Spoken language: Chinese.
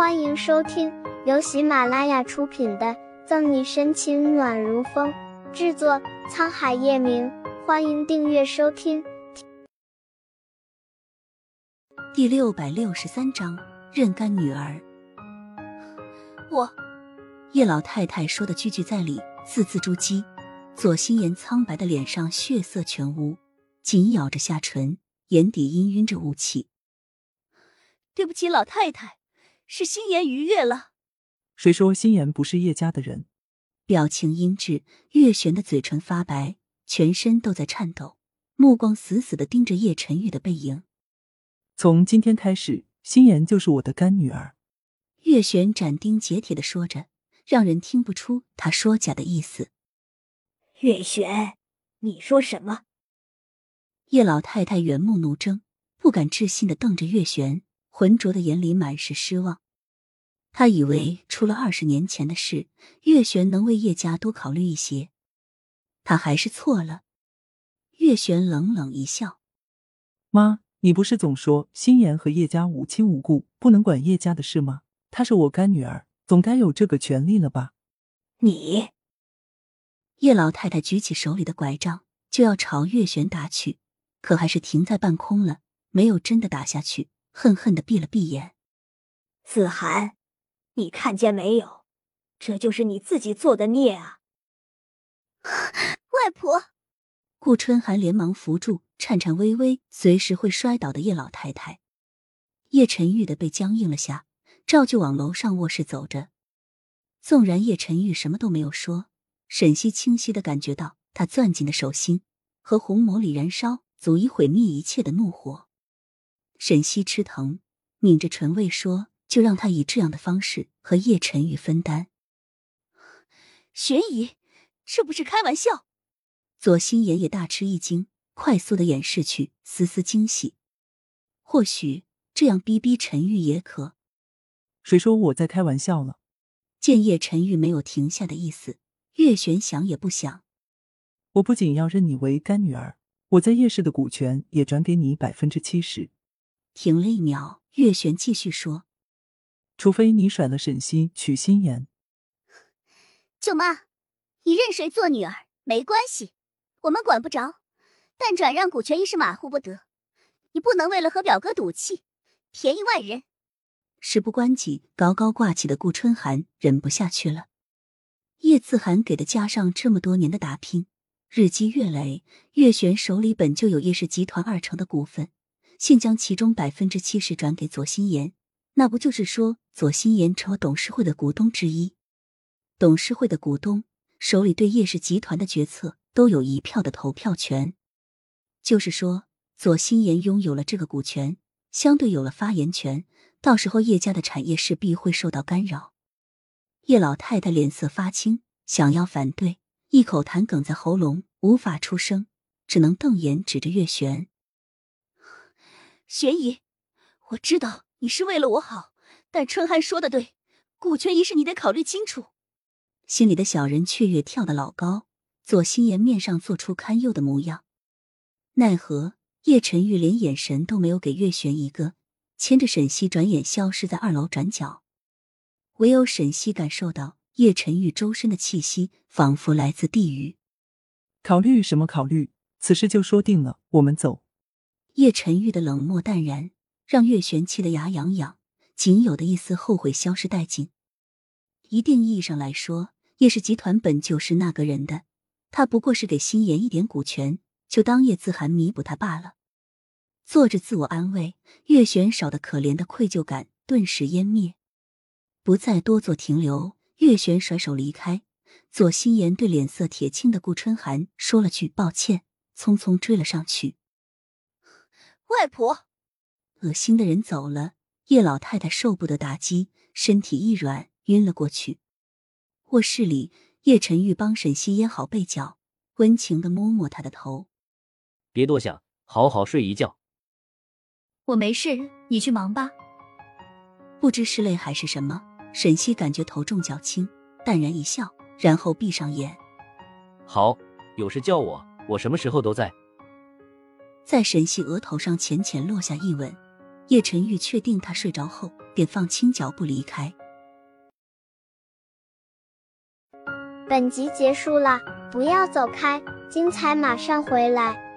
欢迎收听由喜马拉雅出品的《赠你深情暖如风》，制作沧海夜明。欢迎订阅收听。第六百六十三章，认干女儿。我，叶老太太说的句句在理，字字珠玑。左心言苍白的脸上血色全无，紧咬着下唇，眼底氤氲着雾气。对不起，老太太，是心妍逾越了。谁说心妍不是叶家的人？表情阴鸷，月璇的嘴唇发白，全身都在颤抖，目光死死的盯着叶晨玉的背影。从今天开始，心妍就是我的干女儿。月璇斩钉截铁的说着，让人听不出他说假的意思。月璇，你说什么？叶老太太圆目怒睁，不敢置信的瞪着月璇，浑浊的眼里满是失望。他以为出了二十年前的事，月璇能为叶家多考虑一些，他还是错了。月璇冷冷一笑：“妈，你不是总说心妍和叶家无亲无故，不能管叶家的事吗？她是我干女儿，总该有这个权利了吧？”你。叶老太太举起手里的拐杖，就要朝月璇打去，可还是停在半空了，没有真的打下去，恨恨的闭了闭眼。子涵，你看见没有？这就是你自己做的孽啊！外婆，顾春寒连忙扶住颤颤巍巍、随时会摔倒的叶老太太。叶晨玉的背僵硬了下，照旧往楼上卧室走着。纵然叶晨玉什么都没有说。沈西清晰的感觉到他攥紧的手心和红眸里燃烧足以毁灭一切的怒火。沈西吃疼，抿着唇未说：“就让他以这样的方式和叶晨宇分担。”悬疑，这不是开玩笑。左心言也大吃一惊，快速的掩饰去丝丝惊喜。或许这样逼逼陈玉也可。谁说我在开玩笑了？见叶晨玉没有停下的意思。月璇想也不想，我不仅要认你为干女儿，我在叶氏的股权也转给你百分之七十。停了一秒，月璇继续说：“除非你甩了沈西娶心妍。”舅妈，你认谁做女儿没关系，我们管不着，但转让股权一事马虎不得。你不能为了和表哥赌气，便宜外人。事不关己，高高挂起的顾春寒忍不下去了。叶自寒给的加上这么多年的打拼，日积月累，月璇手里本就有叶氏集团二成的股份，现将其中百分之七十转给左心言，那不就是说左心言成了董事会的股东之一？董事会的股东手里对叶氏集团的决策都有一票的投票权，就是说左心言拥有了这个股权，相对有了发言权，到时候叶家的产业势必会受到干扰。叶老太太脸色发青，想要反对，一口痰哽在喉咙，无法出声，只能瞪眼指着月璇。玄姨，我知道你是为了我好，但春寒说的对，股权一事你得考虑清楚。心里的小人雀跃跳得老高，左心言面上做出堪忧的模样。奈何叶晨玉连眼神都没有给月璇一个，牵着沈西转眼消失在二楼转角。唯有沈西感受到叶晨玉周身的气息，仿佛来自地狱。考虑什么考虑？此事就说定了，我们走。叶晨玉的冷漠淡然，让月璇气得牙痒痒，仅有的一丝后悔消失殆尽。一定意义上来说，叶氏集团本就是那个人的，他不过是给心妍一点股权，就当叶自涵弥补他罢了。做着自我安慰，月璇少的可怜的愧疚感顿时湮灭。不再多做停留，月璇甩手离开。左心言对脸色铁青的顾春寒说了句抱歉，匆匆追了上去。外婆，恶心的人走了，叶老太太受不得打击，身体一软，晕了过去。卧室里，叶晨玉帮沈西掖好被角，温情的摸摸她的头。别多想，好好睡一觉。我没事，你去忙吧。不知是累还是什么。沈西感觉头重脚轻，淡然一笑，然后闭上眼。好，有事叫我，我什么时候都在。在沈西额头上浅浅落下一吻，叶晨玉确定他睡着后，便放轻脚步离开。本集结束了，不要走开，精彩马上回来。